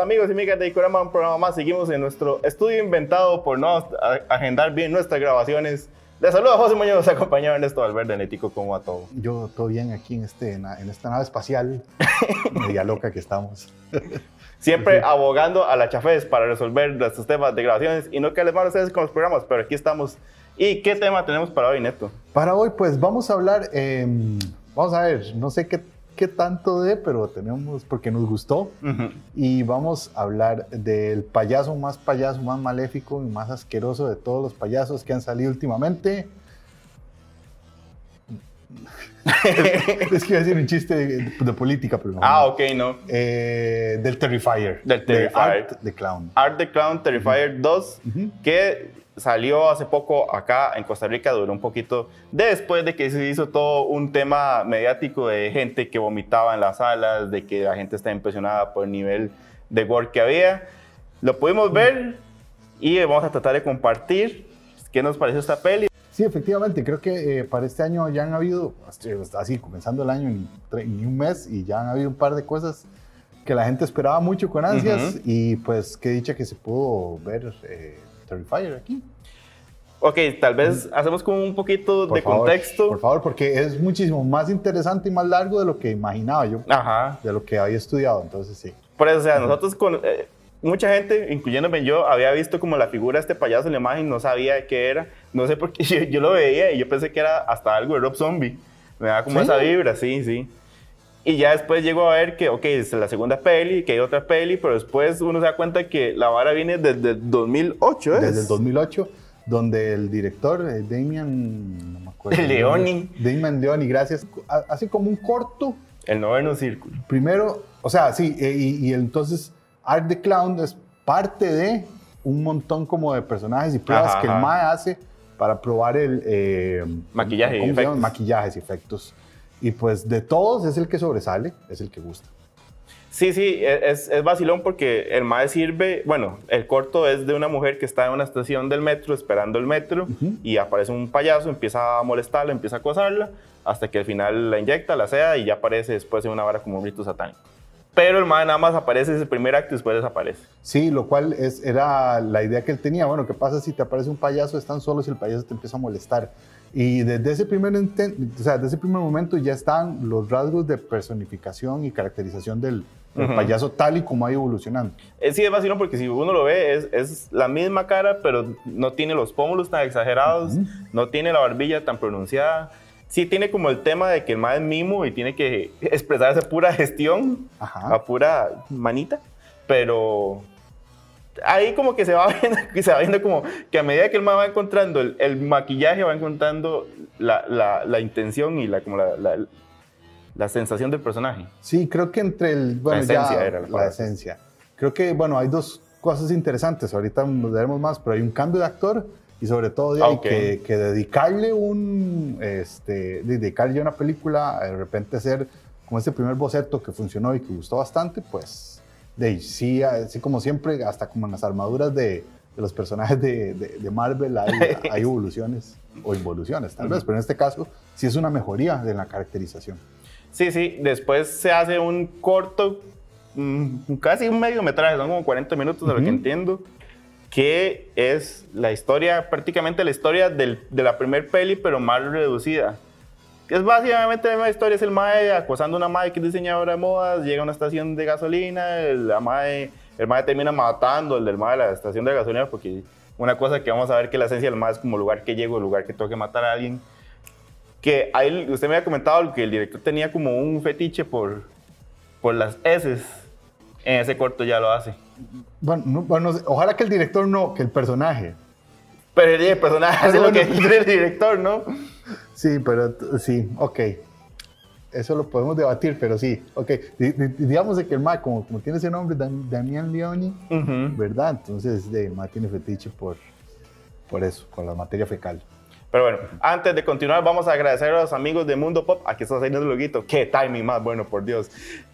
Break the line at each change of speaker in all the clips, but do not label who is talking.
amigos y amigas de Icorama, un programa más. Seguimos en nuestro estudio inventado por no agendar bien nuestras grabaciones. Les saludo a José Muñoz, acompañado en esto Alberto Netíco, ¿cómo va todo?
Yo todo bien aquí en, este, en esta nave espacial media loca que estamos.
Siempre abogando a la chafés para resolver nuestros temas de grabaciones y no que les mal a ustedes con los programas, pero aquí estamos. ¿Y qué tema tenemos para hoy, Neto?
Para hoy, pues vamos a hablar, em, vamos a ver, no sé qué qué tanto de, pero tenemos, porque nos gustó. Y vamos a hablar del payaso más payaso, más maléfico y más asqueroso de todos los payasos que han salido últimamente. es que iba a decir un chiste de, política, pero no.
Ah, ok, no.
Eh, del Terrifier.
Del Terrifier.
Art the Clown.
Art the Clown Terrifier 2, que salió hace poco acá en Costa Rica, duró un poquito después de que se hizo todo un tema mediático de gente que vomitaba en las salas, de que la gente está impresionada por el nivel de gore que había. Lo pudimos ver y vamos a tratar de compartir qué nos pareció esta peli.
Sí, efectivamente, creo que eh, para este año ya han habido, así comenzando el año en, un mes, y ya han habido un par de cosas que la gente esperaba mucho con ansias y pues qué dicha que se pudo ver eh, Terrifier aquí.
Ok, tal vez hacemos como un poquito de contexto.
Por favor, porque es muchísimo más interesante y más largo de lo que imaginaba yo.
Ajá.
De lo que había estudiado, entonces sí.
Por eso, o sea, nosotros con... Eh, mucha gente, incluyéndome yo, había visto como la figura de este payaso en la imagen, no sabía qué era. No sé por qué, yo, lo veía y yo pensé que era hasta algo de Rob Zombie. Me da como esa vibra, sí, sí. Y ya después llego a ver que, ok, es la segunda peli, que hay otra peli, pero después uno se da cuenta que la vara viene desde el 2008, ¿es?
Desde el 2008, donde el director, eh, Damian, no me acuerdo.
Leoni.
Damian Leoni, gracias. Hace como un corto.
El noveno círculo.
Primero, o sea, sí, eh, y, entonces Art the Clown es parte de un montón como de personajes y pruebas que el MAE hace para probar el... Eh,
Maquillaje y efectos.
Maquillajes y efectos. Y pues de todos es el que sobresale, es el que gusta.
Sí, sí, e, es, es vacilón porque el MAE sirve, bueno, el corto es de una mujer que está en una estación del metro esperando el metro y aparece un payaso, empieza a molestarla, empieza a acosarla, hasta que al final la inyecta, la sea y ya aparece después en una vara como un rito satánico. Pero el MAE nada más aparece ese primer acto y después desaparece.
Sí, lo cual es, era la idea que él tenía. Bueno, ¿qué pasa si te aparece un payaso? Están solos y el payaso te empieza a molestar. Y desde ese, primer o sea, desde ese primer momento ya están los rasgos de personificación y caracterización del, payaso tal y como ha ido evolucionando.
Eh, sí, es vacilón porque si uno lo ve, es, es, la misma cara, pero no tiene los pómulos tan exagerados, no tiene la barbilla tan pronunciada. Sí tiene como el tema de que el más es mimo y tiene que expresar esa pura gestión, a pura manita, pero ahí como que se va viendo, que se va viendo como que a medida que el man va encontrando el, maquillaje, va encontrando la, la, la, intención y la, como la, la, sensación del personaje.
Sí, creo que entre el...
Bueno, la esencia era
la, esencia. Creo que, bueno, hay dos cosas interesantes, ahorita nos veremos más, pero hay un cambio de actor y sobre todo hay que, que, dedicarle un, este, dedicarle una película, de repente hacer como este primer boceto que funcionó y que gustó bastante, pues de sí, así como siempre, hasta como en las armaduras de, los personajes de, de, Marvel hay, evoluciones o involuciones, tal vez, pero en este caso sí es una mejoría de la caracterización.
Sí, sí, después se hace un corto, mm, casi un mediometraje, son como 40 minutos de lo que entiendo, que es la historia, prácticamente la historia del, de la primer peli, pero más reducida es básicamente la misma historia, es el mae acosando a una mae que es diseñadora de modas, llega a una estación de gasolina, el mae, el mae termina matando el del mae de la estación de gasolina porque una cosa que vamos a ver que la esencia del mae es como lugar que llego, lugar que tengo que matar a alguien. Que ahí, usted me había comentado que el director tenía como un fetiche por, por las S. En ese corto ya lo hace.
Bueno, bueno, ojalá que el director no, que el personaje.
Pero el personaje hace lo que quiere el director, ¿no?
Sí, pero sí, ok. Eso lo podemos debatir, pero sí, ok. digamos que el MA, como, tiene ese nombre, Damián Leoni, ¿verdad? Entonces, el MA tiene fetiche por, por eso, por la materia fecal.
Pero bueno, antes de continuar, vamos a agradecer a los amigos de Mundo Pop. Aquí está saliendo el loguito. Qué timing más bueno, por Dios.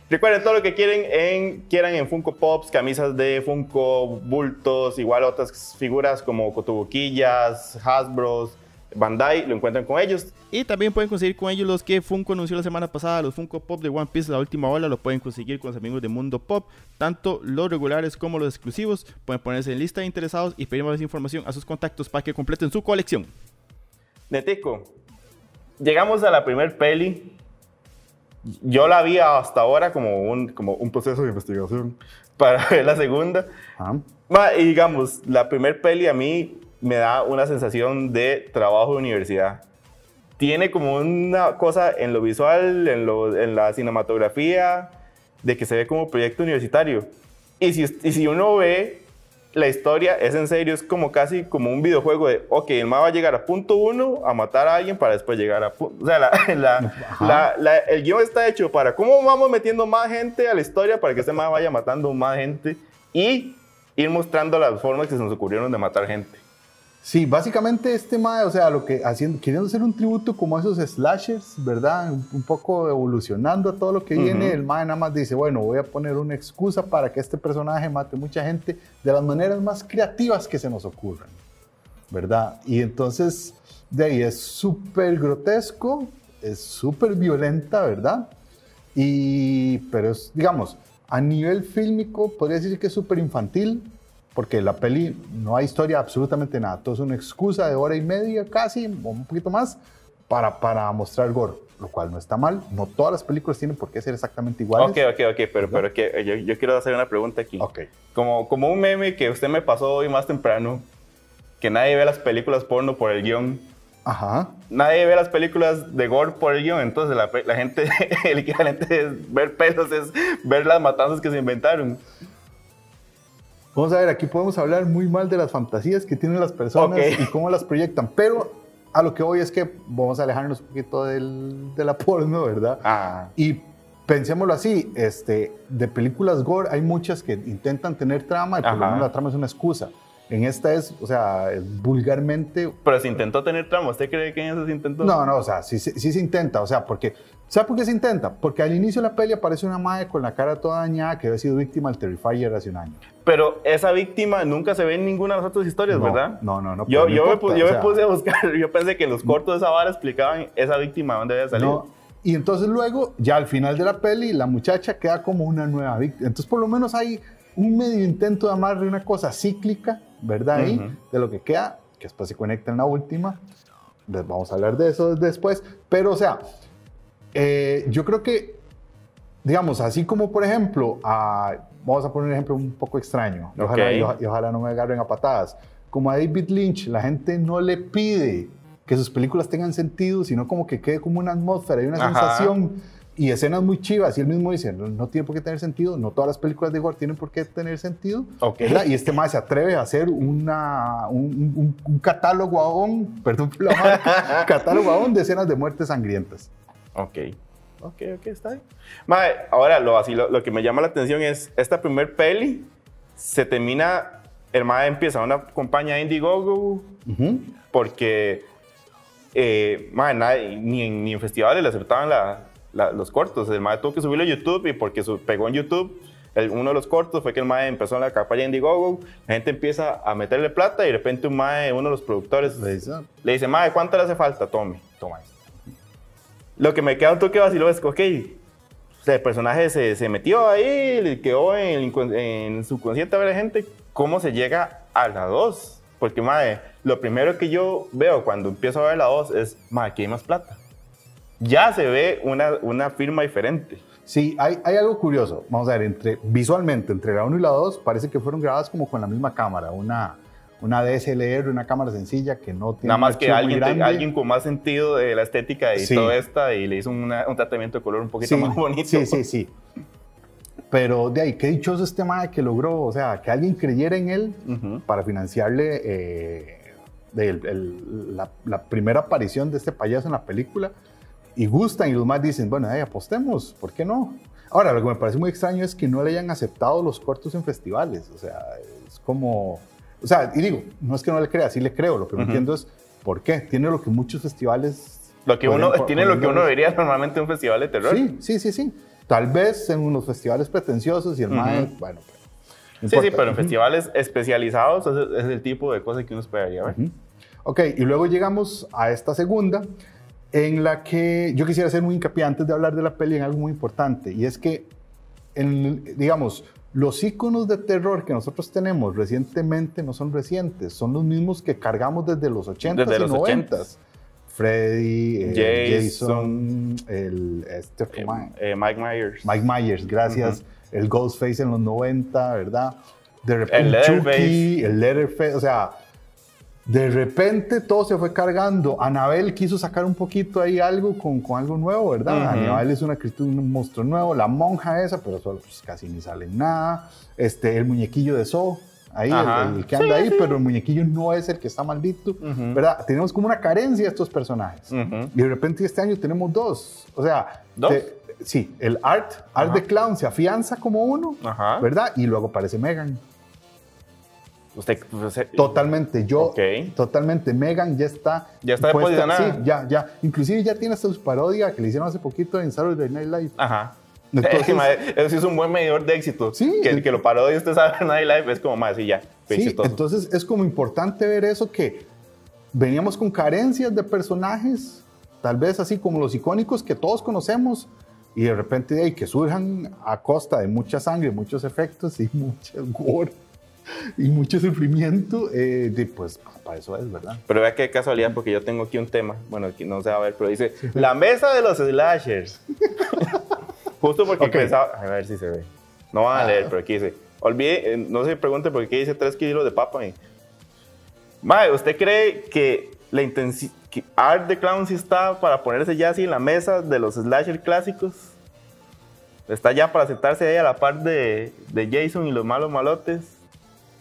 Recuerden todo lo que quieren en, quieran en Funko Pops, camisas de Funko, bultos, igual otras figuras como cotobuquillas, Hasbros, Bandai, lo encuentran con ellos.
Y también pueden conseguir con ellos los que Funko anunció la semana pasada, los Funko Pop de One Piece, la última ola, lo pueden conseguir con los amigos de Mundo Pop, tanto los regulares como los exclusivos. Pueden ponerse en lista de interesados y pedir más información a sus contactos para que completen su colección.
Netico, llegamos a la primer peli. Yo la vi hasta ahora como un, como un proceso de investigación para ver la segunda. y digamos, la primer peli a mí me da una sensación de trabajo de universidad. Tiene como una cosa en lo visual, en, lo, en la cinematografía, de que se ve como proyecto universitario. Y si, y si uno ve la historia, es en serio, es como casi como un videojuego de, ok, el ma va a llegar a punto uno a matar a alguien para después llegar a punto... O sea, la, la, el guion está hecho para cómo vamos metiendo más gente a la historia para que ese ma vaya matando más gente y ir mostrando las formas que se nos ocurrieron de matar gente.
Sí, básicamente este mae, o sea, lo que haciendo, queriendo hacer un tributo como a esos slashers, ¿verdad? Un, poco evolucionando a todo lo que viene, el mae nada más dice, bueno, voy a poner una excusa para que este personaje mate mucha gente de las maneras más creativas que se nos ocurran, ¿verdad? Y entonces, de ahí es súper grotesco, es súper violenta, ¿verdad? Y, pero es, digamos, a nivel fílmico, podría decir que es súper infantil, porque la peli no hay historia absolutamente nada. Todo es una excusa de hora y media casi, o un poquito más, para, para mostrar gore, lo cual no está mal. No todas las películas tienen por qué ser exactamente iguales.
Ok, ok, ok, pero, pero que yo, yo, quiero hacer una pregunta aquí.
Ok.
Como, como un meme que usted me pasó hoy más temprano, que nadie ve las películas porno por el guion.
Ajá.
Nadie ve las películas de gore por el guion, entonces la, la gente, el equivalente de ver pelos es ver las matanzas que se inventaron.
Vamos a ver, aquí podemos hablar muy mal de las fantasías que tienen las personas y cómo las proyectan, pero a lo que voy es que vamos a alejarnos un poquito del, de la porno, ¿verdad?
Ah.
Y pensémoslo así, este, de películas gore hay muchas que intentan tener trama y por lo menos la trama es una excusa. En esta es, o sea, vulgarmente...
Pero se intentó tener trama, ¿usted cree que en eso se intentó?
No, no, o sea, sí, sí, sí se intenta, o sea, porque ¿Sabe por qué se intenta? Porque al inicio de la peli aparece una madre con la cara toda dañada que había sido víctima del Terrifier hace un año.
Pero esa víctima nunca se ve en ninguna de las otras historias, ¿verdad?
No, no, no.
Yo, yo, me, puse a buscar, yo pensé que los cortos de esa vara explicaban esa víctima, dónde había salido.
Y entonces luego, ya al final de la peli, la muchacha queda como una nueva víctima. Entonces por lo menos hay un medio intento de amarre una cosa cíclica, ¿verdad? Ahí, de lo que queda, que después se conecta en la última. vamos a hablar de eso después. Pero, o sea, eh, yo creo que, digamos, así como por ejemplo, vamos a poner un ejemplo un poco extraño, ojalá, y, ojalá no me agarren a patadas, como a David Lynch, la gente no le pide que sus películas tengan sentido, sino como que quede como una atmósfera y una sensación y escenas muy chivas. Y él mismo dice, no, tiene por qué tener sentido, no todas las películas de gore tienen por qué tener sentido. Y este más se atreve a hacer una, un, catálogo aún, perdón por la marca, catálogo aún de escenas de muertes sangrientas.
Ok. Ok, ok, está bien. ahora lo, así, lo, que me llama la atención es esta primer peli se termina, el mae empieza una compañía Indiegogo porque eh, ni, en, ni en festivales le aceptaban los cortos. El mae tuvo que subirlo a YouTube y porque pegó en YouTube uno de los cortos fue que el mae empezó en la campaña Indiegogo, la gente empieza a meterle plata y de repente un mae, uno de los productores, le dice, le dice mae, ¿cuánto le hace falta? Tome, toma esto. Lo que me queda un toque vacilo es que, ok, el personaje se, se metió ahí, quedó en, en su consciente a ver gente, ¿cómo se llega a la 2? Porque, madre, lo primero que yo veo cuando empiezo a ver la 2 es, madre, aquí hay más plata. Ya se ve una, una firma diferente.
Sí, hay, hay, algo curioso. Vamos a ver, entre, visualmente, entre la 1 y la 2, parece que fueron grabadas como con la misma cámara, una, una DSLR, una cámara sencilla que no tiene.
Nada más que alguien, alguien con más sentido de la estética y todo esta y le hizo un tratamiento de color un poquito más bonito.
Sí, sí, sí. Pero de ahí, qué dichoso este tema que logró, o sea, que alguien creyera en él para financiarle eh, la, primera aparición de este payaso en la película. Y gustan y los más dicen, bueno, ahí apostemos, ¿por qué no? Ahora, lo que me parece muy extraño es que no le hayan aceptado los cortos en festivales. O sea, es como o sea, y digo, no es que no le crea, sí le creo. Lo que no entiendo es por qué. Tiene lo que muchos festivales.
Lo que uno, tiene lo que uno vería normalmente en un festival de terror.
Sí, sí, sí, sí. Tal vez en unos festivales pretenciosos y el más, bueno.
sí, sí, pero en festivales especializados es, el tipo de cosas que uno esperaría ver.
Ok, y luego llegamos a esta segunda, en la que yo quisiera hacer muy hincapié antes de hablar de la peli en algo muy importante, y es que, en, digamos, los iconos de terror que nosotros tenemos recientemente no son recientes, son los mismos que cargamos desde los 80s y los 90s. Freddy, eh, Jason, el, este,
eh, eh, Mike Myers.
Mike Myers, gracias. El Ghostface en los 90, ¿verdad? De repente, el Chucky, el Letterface, o sea, de repente todo se fue cargando. Anabel quiso sacar un poquito ahí algo con, con algo nuevo, ¿verdad? Anabel es una criatura, un monstruo nuevo. La monja esa, pero solo, pues, casi ni sale nada. Este, el muñequillo de So, ahí, el, que anda ahí, pero el muñequillo no es el que está maldito, ¿verdad? Tenemos como una carencia de estos personajes. Y de repente este año tenemos dos. O sea,
¿Dos?
sí, el Art, Art de Clown se afianza como uno, ¿verdad? Y luego aparece Megan.
Usted,
totalmente, yo, totalmente. Megan ya está.
Ya está posicionada.
Sí, ya, ya. Inclusive ya tiene sus parodias que le hicieron hace poquito en Saturday Night Live.
Ajá. Entonces, eso sí es un buen medidor de éxito. Sí. Que, que lo parodie usted Saturday Night Live es como más y ya.
Sí, entonces es como importante ver eso que veníamos con carencias de personajes, tal vez así como los icónicos que todos conocemos, y de repente hay que surjan a costa de mucha sangre, muchos efectos y mucho gore y mucho sufrimiento, eh, de, pues para eso es, ¿verdad?
Pero vea qué casualidad, porque yo tengo aquí un tema, bueno, aquí no se va a ver, pero dice, la mesa de los slashers. Justo porque pensaba, a ver si se ve. No van a leer, ah. pero aquí dice, olvide, eh, no se pregunte por qué dice 3 kilos de papa. Mae, ¿usted cree que la intensidad, Art the Clown sí está para ponerse ya así en la mesa de los slasher clásicos? ¿Está ya para sentarse ahí a la par de, de Jason y los malos malotes?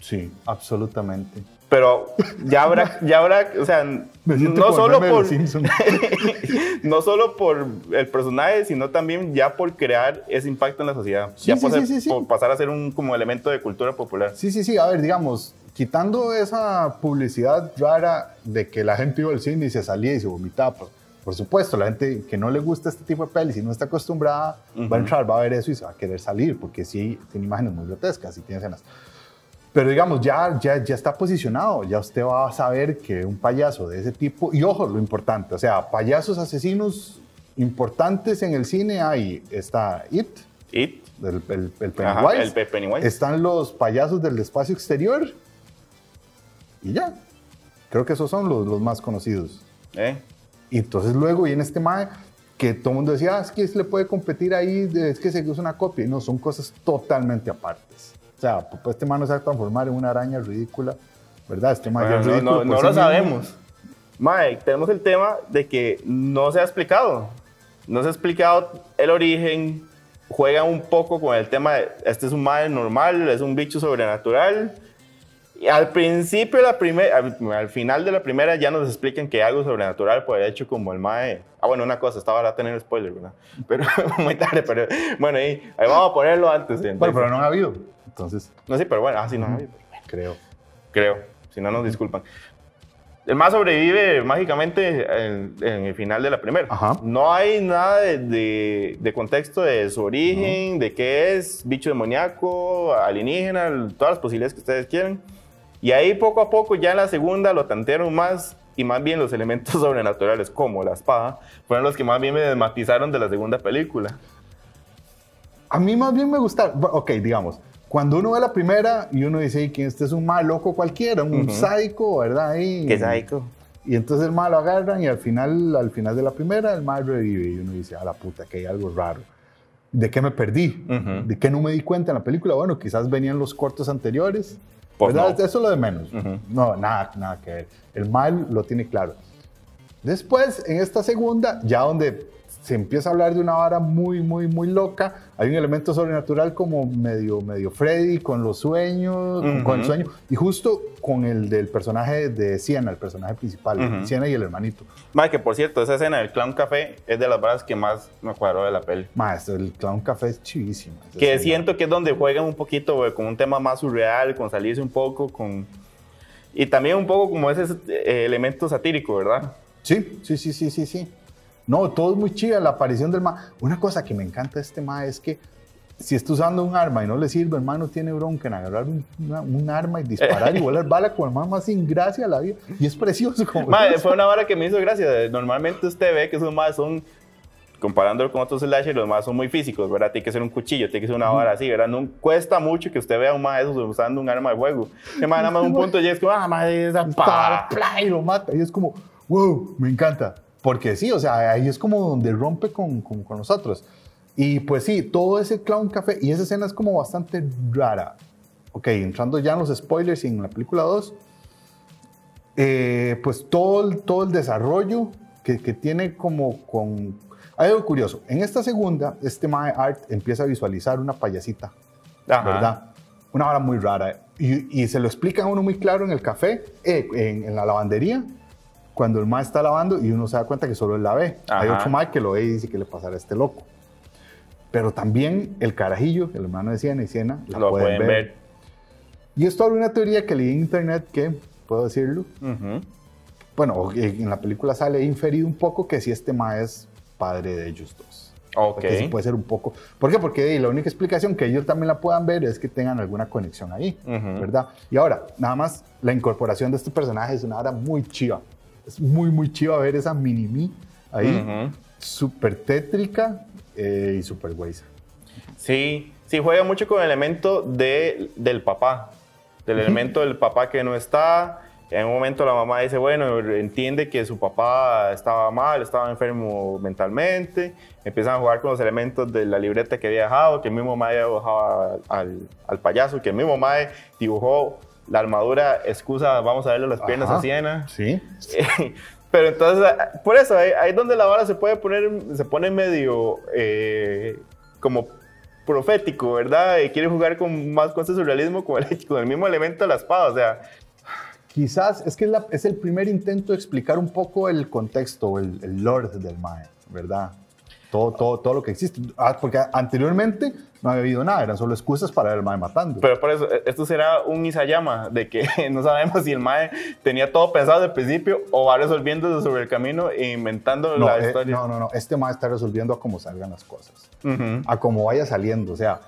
Sí, absolutamente.
Pero ya habrá, ya habrá, o sea, no solo por no solo por el personaje, sino también ya por crear ese impacto en la sociedad. ya por, por, pasar a ser un como elemento de cultura popular.
Sí, sí, sí. A ver, digamos, quitando esa publicidad rara de que la gente iba al cine y se salía y se vomitaba. Por, por supuesto, la gente que no le gusta este tipo de pelis y no está acostumbrada va a entrar, va a ver eso y se va a querer salir, porque sí tiene imágenes muy grotescas y tiene escenas. Pero digamos, ya, ya, ya está posicionado, ya usted va a saber que un payaso de ese tipo, y ojo, lo importante, o sea, payasos asesinos importantes en el cine hay, está It,
It.
El, el, Pennywise.
el Pennywise.
Están los payasos del espacio exterior, y ya. Creo que esos son los, los más conocidos.
¿Eh?
Y entonces luego viene este mae que todo el mundo decía, ah, es que se le puede competir ahí, es que se usa una copia. Y no, son cosas totalmente apartes. O sea, pues este man no se va a transformar en una araña ridícula, ¿verdad? Este man
es ridículo. No, lo sabemos. Mike, tenemos el tema de que no se ha explicado. No se ha explicado el origen. Juega un poco con el tema de este es un mal normal, es un bicho sobrenatural. Y al principio, la primera, al, final de la primera, ya nos explican que algo sobrenatural, por el hecho como el Mae. Ah, bueno, una cosa, estaba a tener spoiler, ¿verdad? Pero muy tarde, pero bueno, ahí, ahí vamos a ponerlo antes.
Bueno, pero no ha habido. Entonces.
No, sí, pero bueno, ah, sí, no
Creo.
Creo. Si no, nos disculpan. El más sobrevive mágicamente en, el final de la primera. No hay nada de, de, contexto de su origen, de qué es, bicho demoníaco, alienígena, todas las posibilidades que ustedes quieren. Y ahí poco a poco, ya en la segunda, lo tantearon más y más bien los elementos sobrenaturales, como la espada, fueron los que más bien me desmatizaron de la segunda película.
A mí más bien me gusta, ok, digamos, cuando uno ve la primera y uno dice que este es un mal loco cualquiera, un sádico, ¿verdad? Y,
¿Qué sádico?
Y entonces el mal lo agarran y al final, al final de la primera el mal revive y uno dice, a la puta, que hay algo raro. ¿De qué me perdí? ¿De qué no me di cuenta en la película? Bueno, quizás venían los cortos anteriores. Pues ¿verdad? Eso es lo de menos. No, nada, nada que ver. El mal lo tiene claro. Después, en esta segunda, ya donde se empieza a hablar de una vara muy, muy, muy loca. Hay un elemento sobrenatural como medio, medio Freddy con los sueños, con el sueño, y justo con el del personaje de Siena, el personaje principal, Siena y el hermanito.
Más que por cierto, esa escena del Clown Café es de las varas que más me cuadró de la peli.
Más, el Clown Café es chivísimo.
Que siento que es donde juegan un poquito con un tema más surreal, con salirse un poco, con... Y también un poco como ese eh, elemento satírico, ¿verdad?
Sí, sí, sí, sí, sí, sí. No, todo es muy chido, la aparición del ma. Una cosa que me encanta de este ma es que si está usando un arma y no le sirve, hermano, tiene bronca en agarrar un, arma y disparar y volar bala con el más sin gracia a la vida. Y es precioso. Como
fue una vara que me hizo gracia. Normalmente usted ve que esos más son, comparándolo con otros slashers, los más son muy físicos, ¿verdad? Tiene que ser un cuchillo, tiene que ser una vara así, ¿verdad? No cuesta mucho que usted vea un más usando un arma de fuego. Que más nada más un punto y es como, ah, madre, esa
y lo mata. Y es como, wow, me encanta. Porque sí, o sea, ahí es como donde rompe con, con, con nosotros. Y pues sí, todo ese clown café, y esa escena es como bastante rara. Ok, entrando ya en los spoilers y en la película 2, eh, pues todo el, todo el desarrollo que, que, tiene como con... Hay algo curioso. En esta segunda, este My Art empieza a visualizar una payasita, ¿verdad? Una hora muy rara. Y, y, se lo explica a uno muy claro en el café, eh, en, en, la lavandería, cuando el Ma está lavando y uno se da cuenta que solo él la ve. Hay otro Ma que lo ve y dice que le pasará a este loco pero también el carajillo, el hermano de Siena y Siena, lo pueden, ver. Y esto abre una teoría que leí en internet que, puedo decirlo, bueno, en la película sale inferido un poco que si este ma es padre de ellos dos.
Ok.
Que sí puede ser un poco. ¿Por qué? Porque la única explicación que ellos también la puedan ver es que tengan alguna conexión ahí, ¿verdad? Y ahora, nada más, la incorporación de este personaje es una hora muy chiva. Es muy, muy chiva ver esa mini-me ahí, súper tétrica, eh, y Super
Sí, sí, juega mucho con el elemento de, del papá, del elemento del papá que no está. En un momento la mamá dice, bueno, entiende que su papá estaba mal, estaba enfermo mentalmente. Empiezan a jugar con los elementos de la libreta que había dejado, que el mismo Mae dibujaba al, al payaso, que el mismo Mae dibujó la armadura, excusa, vamos a verle las piernas a Siena.
Sí.
Pero entonces, por eso, ahí, es donde la vara se puede poner, se pone medio eh, como profético, ¿verdad? Y quiere jugar con más cosas de surrealismo con el, con el mismo elemento de la espada, o sea.
Quizás es que es, el primer intento de explicar un poco el contexto, el, el lore del Mae, ¿verdad? Todo, todo, todo lo que existe. Ah, porque anteriormente no había habido nada, eran solo excusas para ver el Mae matando.
Pero por eso, esto será un Isayama, de que no sabemos si el Mae tenía todo pensado desde el principio o va resolviendo sobre el camino e inventando la
eh,
historia.
No, no, no, este Mae está resolviendo a cómo salgan las cosas, a cómo vaya saliendo, o sea,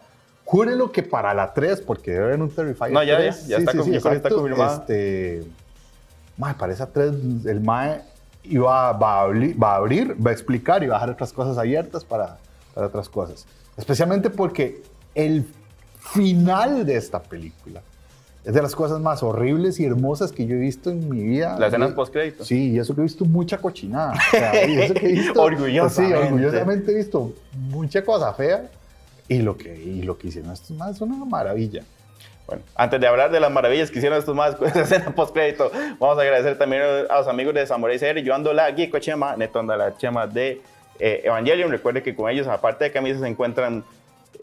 júrelo que para la 3, porque debe haber un Terrifier
No, ya, 3, ya, ya, está, sí, sí, está confirmado.
Este, mae, para esa 3, el Mae iba, va, a abrir, va a abrir, va a explicar y va a dejar otras cosas abiertas para, para otras cosas. Especialmente porque el final de esta película es de las cosas más horribles y hermosas que yo he visto en mi vida.
Las escenas post-crédito.
Sí, y eso que he visto mucha cochinada. O sea, y eso que he visto,
orgullosamente.
Sí, orgullosamente he visto mucha cosa fea. Y lo que, y lo que hicieron estos más es una maravilla.
Bueno, antes de hablar de las maravillas que hicieron estos más con esa escena post-crédito, vamos a agradecer también a los amigos de Samurai CR. Yo ando la Guico Chema, Neto anda la Chema de eh, Evangelion. Recuerde que con ellos, aparte de camisas, se encuentran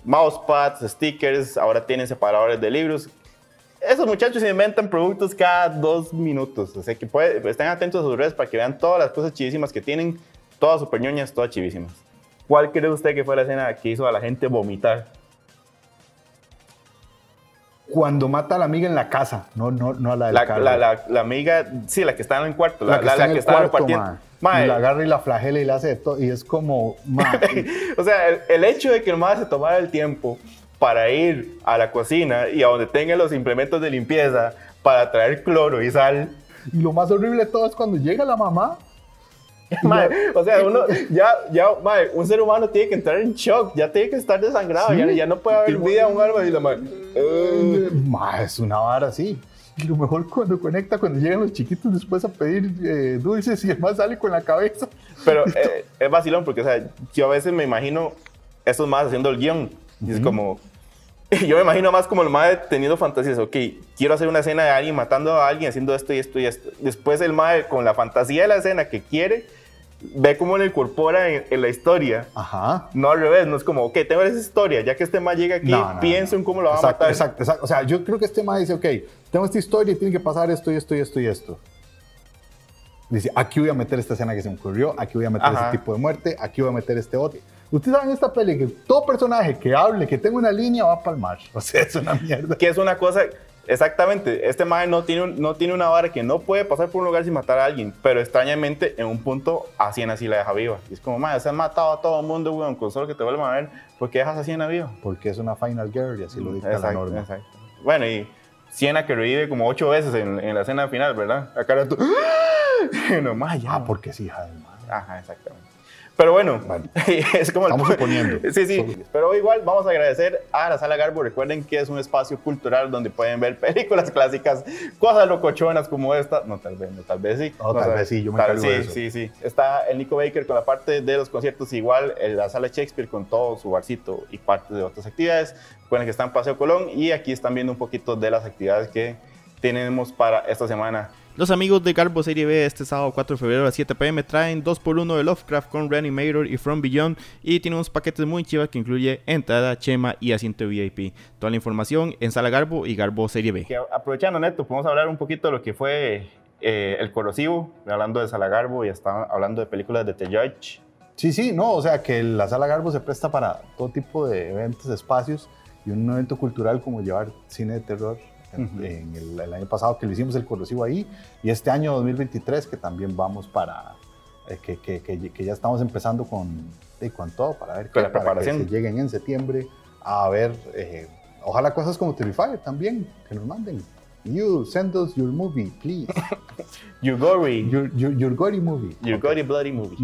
mousepads, stickers, ahora tienen separadores de libros. Esos muchachos inventan productos cada dos minutos. O sea que estén atentos a sus redes para que vean todas las cosas chivísimas que tienen. Todas super ñoñas, todas chivísimas. ¿Cuál cree usted que fue la escena que hizo a la gente vomitar?
Cuando mata a la amiga en la casa, no, no, no a la del
la, la, la, amiga, sí, la que está en el cuarto, la, que está, en el cuarto,
y la agarra y la flagela y la hace todo. Y es como.
o sea, el, hecho de que el madre se tomara el tiempo para ir a la cocina y a donde tenga los implementos de limpieza para traer cloro y sal.
Y lo más horrible de todo es cuando llega la mamá.
o sea, uno, ya, ya, madre, un ser humano tiene que entrar en shock, ya tiene que estar desangrado, ya, ya, no puede haber vida a un alma y la madre.
es una vara así. Y lo mejor cuando conecta, cuando llegan los chiquitos después a pedir eh, dulces y además sale con la cabeza.
Pero eh, es vacilón porque, o sea, yo a veces me imagino estos más haciendo el guion. Y es como, yo me imagino más como el mae teniendo fantasías, ok, quiero hacer una escena de alguien matando a alguien haciendo esto y esto y esto. Después el mae con la fantasía de la escena que quiere, ve cómo lo incorpora en, la historia.
Ajá.
No al revés, no es como, ok, tengo esa historia, ya que este mae llega aquí, pienso en cómo lo va a matar.
Exacto, exacto. O sea, yo creo que este mae dice, ok, tengo esta historia y tiene que pasar esto y esto y esto y esto. Dice, aquí voy a meter esta escena que se me ocurrió, aquí voy a meter este tipo de muerte, aquí voy a meter este otro. Ustedes saben en esta peli que todo personaje que hable, que tenga una línea, va a palmar. O sea, es una mierda.
Que es una cosa Exactamente, este mae no tiene, no tiene una vara que no puede pasar por un lugar sin matar a alguien, pero extrañamente en un punto a Siena sí la deja viva. Y es como, mae, se han matado a todo el mundo, weón, con solo que te vuelvan a ver, ¿por qué dejas a Siena viva?
Porque es una Final Girl y así lo dice la norma.
Exacto. Bueno, y Siena que revive como ocho veces en, en la escena final, ¿verdad? Acá era tú,
no, mae, ya. Ah, porque sí, hija
Ajá, exactamente. Pero bueno, es como
estamos suponiendo.
Sí, sí. Pero igual vamos a agradecer a la Sala Garbo. Recuerden que es un espacio cultural donde pueden ver películas clásicas, cosas locochonas como esta. No, tal vez, no, tal vez sí.
No, tal, vez sí, yo me tal,
sí, eso. sí, sí. Está el Nico Baker con la parte de los conciertos, igual la Sala Shakespeare con todo su barcito y parte de otras actividades. Recuerden que está en Paseo Colón y aquí están viendo un poquito de las actividades que tenemos para esta semana.
Los amigos de Garbo Serie B este sábado 4 de febrero a las 7 pm traen 2x1 de Lovecraft con Reanimator y From Beyond y tienen unos paquetes muy chivas que incluye entrada, chema y asiento VIP. Toda la información en Sala Garbo y Garbo Serie B.
aprovechando Neto, podemos hablar un poquito de lo que fue eh, El Corrosivo, hablando de Sala Garbo y hasta hablando de películas de The Judge.
Sí, sí, no, o sea que la Sala Garbo se presta para todo tipo de eventos, espacios y un evento cultural como llevar cine de terror en el, año pasado que le hicimos el corrosivo ahí y este año 2023 que también vamos para, eh, que, que, que, ya estamos empezando con, con todo para ver
la preparación.
que lleguen en septiembre a ver, eh, ojalá cosas como Terrifier también, que nos manden. You send us your movie, please.
your gory.
Your, your, gory movie.
Your gory bloody movie.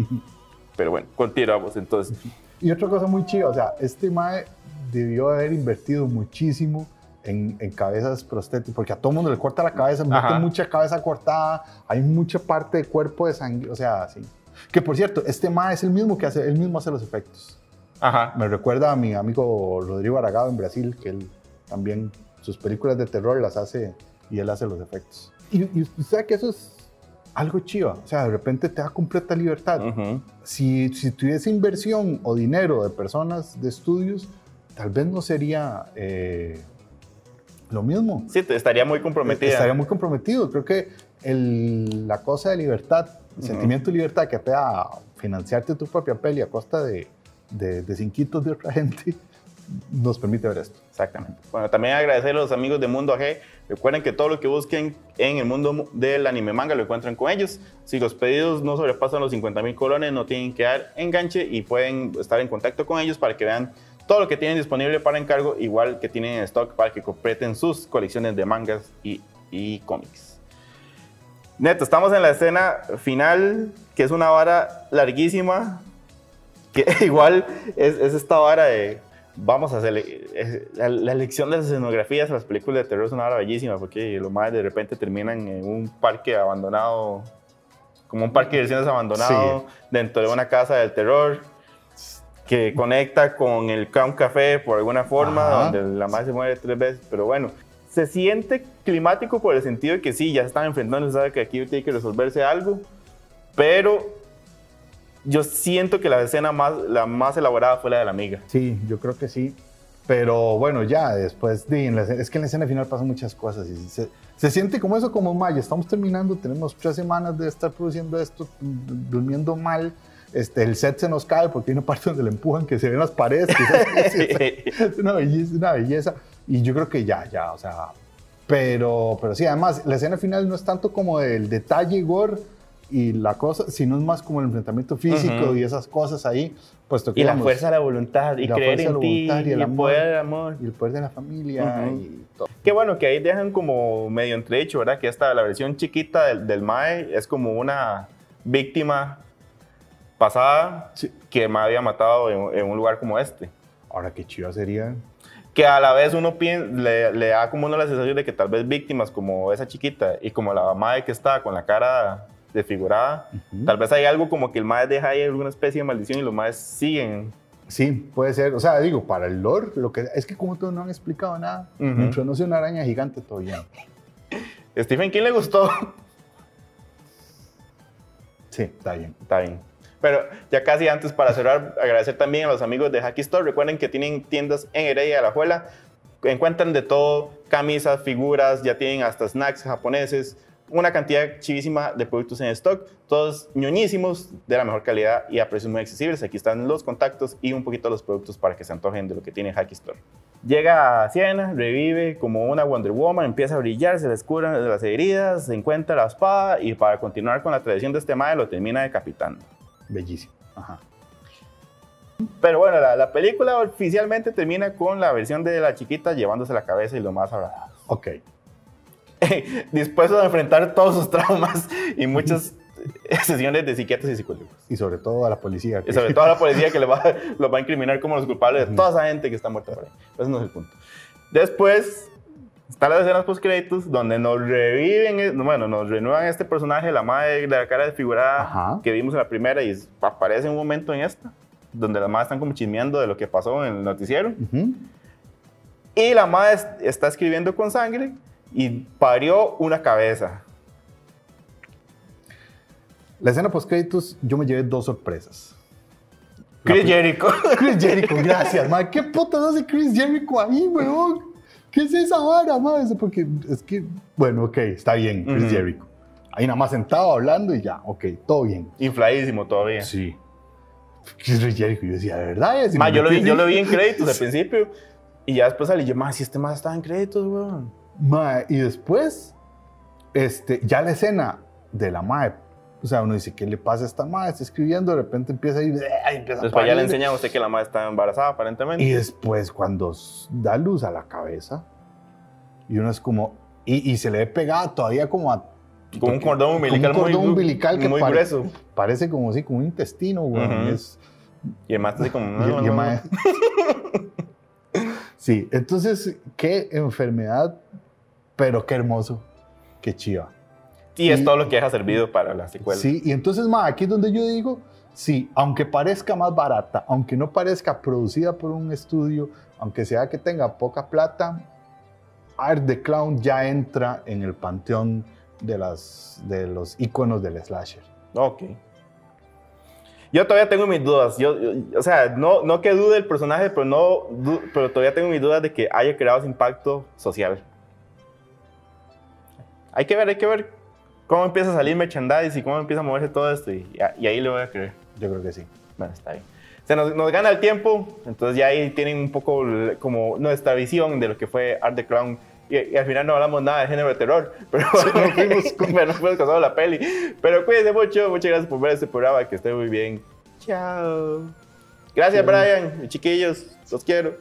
Pero bueno, continuamos entonces.
Y otra cosa muy chida, o sea, este Mae debió haber invertido muchísimo en, cabezas prostéticas, porque a todo mundo le corta la cabeza, mete mucha cabeza cortada, hay mucha parte de cuerpo de sangre, o sea, sí. Que por cierto, este Ma es el mismo que hace, él mismo hace los efectos.
Ajá.
Me recuerda a mi amigo Rodrigo Aragado en Brasil, que él también sus películas de terror las hace y él hace los efectos. Y, y usted que eso es algo chido, o sea, de repente te da completa libertad. si, si tuviese inversión o dinero de personas de estudios, tal vez no sería eh, lo mismo.
Sí, estaría muy comprometido.
Estaría muy comprometido. Creo que el, la cosa de libertad, el sentimiento de libertad que te da financiarte tu propia peli a costa de, de, de cinquitos de otra gente, nos permite ver esto.
Exactamente. Bueno, también agradecer a los amigos de Mundo AG. Recuerden que todo lo que busquen en el mundo del anime manga lo encuentran con ellos. Si los pedidos no sobrepasan los 50 mil colones, no tienen que dar enganche y pueden estar en contacto con ellos para que vean todo lo que tienen disponible para encargo, igual que tienen en stock para que completen sus colecciones de mangas y, y cómics. Neto, estamos en la escena final, que es una vara larguísima, que igual es, esta vara de, vamos a hacer, la, elección de las escenografías en las películas de terror es una vara bellísima, porque los más de repente terminan en un parque abandonado, como un parque de diversiones abandonado, dentro de una casa del terror que conecta con el Crown Café por alguna forma, donde la madre se muere tres veces, pero bueno, se siente climático por el sentido de que sí, ya se están enfrentando, sabe que aquí tiene que resolverse algo, pero yo siento que la escena más, la más elaborada fue la de la amiga.
Sí, yo creo que sí. Pero bueno, ya después, de, es que en la escena final pasan muchas cosas y se, se siente como eso, como mal. Estamos terminando, tenemos tres semanas de estar produciendo esto, durmiendo mal este, el set se nos cae porque hay una parte donde le empujan que se ven las paredes. es, una belleza, una belleza. Y yo creo que ya, ya, o sea. Pero, pero sí, además, la escena final no es tanto como el detalle gore y la cosa, sino es más como el enfrentamiento físico y esas cosas ahí. Puesto
que, y la fuerza de la voluntad, y, creer en ti, y, el, poder del amor.
Y el poder de la familia. y todo.
Qué bueno que ahí dejan como medio entredicho, ¿verdad? Que esta, la versión chiquita del, del MAE es como una víctima pasada que me había matado en, un lugar como este.
Ahora, qué chido sería.
Que a la vez uno le, le, da como uno la sensación de que tal vez víctimas como esa chiquita y como la madre que está con la cara desfigurada, tal vez hay algo como que el madre deja ahí alguna especie de maldición y los madres siguen.
Sí, puede ser. O sea, digo, para el lore, lo que, es que como tú no han explicado nada, uh no sea una araña gigante todavía.
Stephen King le gustó.
Sí, está bien.
Está bien. Pero ya casi antes para cerrar, agradecer también a los amigos de Hacky Store. Recuerden que tienen tiendas en Heredia de la Juela. Encuentran de todo, camisas, figuras, ya tienen hasta snacks japoneses, una cantidad chivísima de productos en stock, todos ñoñísimos, de la mejor calidad y a precios muy accesibles. Aquí están los contactos y un poquito los productos para que se antojen de lo que tiene Hacky Store. Llega a Siena, revive como una Wonder Woman, empieza a brillar, se le curan las heridas, se encuentra la espada y para continuar con la tradición de este mae lo termina decapitando.
Bellísimo. Ajá.
Pero bueno, la, película oficialmente termina con la versión de la chiquita llevándose la cabeza y lo más abrazado.
Ok.
Dispuesto a enfrentar todos sus traumas y muchas sesiones de psiquiatras y psicólogos.
Y sobre todo a la policía.
Y sobre todo a la policía que le va, los va a incriminar como los culpables de toda esa gente que está muerta por ahí. Ese no es el punto. Después están las escenas post créditos donde nos reviven, eh, bueno, nos renuevan este personaje, la madre de la cara desfigurada que vimos en la primera y aparece un momento en esta, donde las madres están como chismeando de lo que pasó en el noticiero. Y la madre está escribiendo con sangre y parió una cabeza.
La escena post créditos, yo me llevé dos sorpresas.
Chris Jericho.
Chris Jericho, gracias, man. ¿Qué putas hace Chris Jericho ahí, weón? ¿Qué es esa vara, man? Porque es que, bueno, ok, está bien, Chris Jericho. Ahí nada más sentado hablando y ya, ok, todo bien.
Infladísimo todavía.
Sí. Chris Jericho, yo decía, ¿de verdad?
Ma, yo, lo vi, yo lo vi en créditos al principio. Y ya después salí yo, más si este más estaba en créditos, weón.
Ma, y después, este, ya la escena de la mae, o sea, uno dice, ¿qué le pasa a esta mae? Está escribiendo, de repente empieza a ir, empieza
Después ya le enseña a usted que la mae está embarazada, aparentemente.
Y después, cuando da luz a la cabeza, y uno es como, y, y se le ve pegada todavía como a
como un cordón umbilical, un cordón
muy, umbilical que
muy
pare,
grueso.
Parece como así, como un intestino, güey. es,
y además así como...
Y, sí, entonces, qué enfermedad pero qué hermoso, qué chiva.
Y, es todo lo que ha servido para la secuela.
Sí, y entonces, ma, aquí es donde yo digo, sí, aunque parezca más barata, aunque no parezca producida por un estudio, aunque sea que tenga poca plata, Art the Clown ya entra en el panteón de, las, de los iconos del slasher.
Ok. Yo todavía tengo mis dudas. Yo, o sea, no, no que dude el personaje, pero, no, pero todavía tengo mis dudas de que haya creado ese impacto social. Hay que ver, hay que ver cómo empieza a salir merchandise y cómo empieza a moverse todo esto. Y, ahí le voy a creer.
Yo creo que sí.
Bueno, está bien. Se nos, nos, gana el tiempo, entonces ya ahí tienen un poco como nuestra visión de lo que fue Art the Clown. Y, al final no hablamos nada de género de terror, pero no fuimos, fuimos casados la peli. Pero cuídense mucho, muchas gracias por ver este programa, que esté muy bien. Chao. Gracias, Brian, chiquillos, los quiero.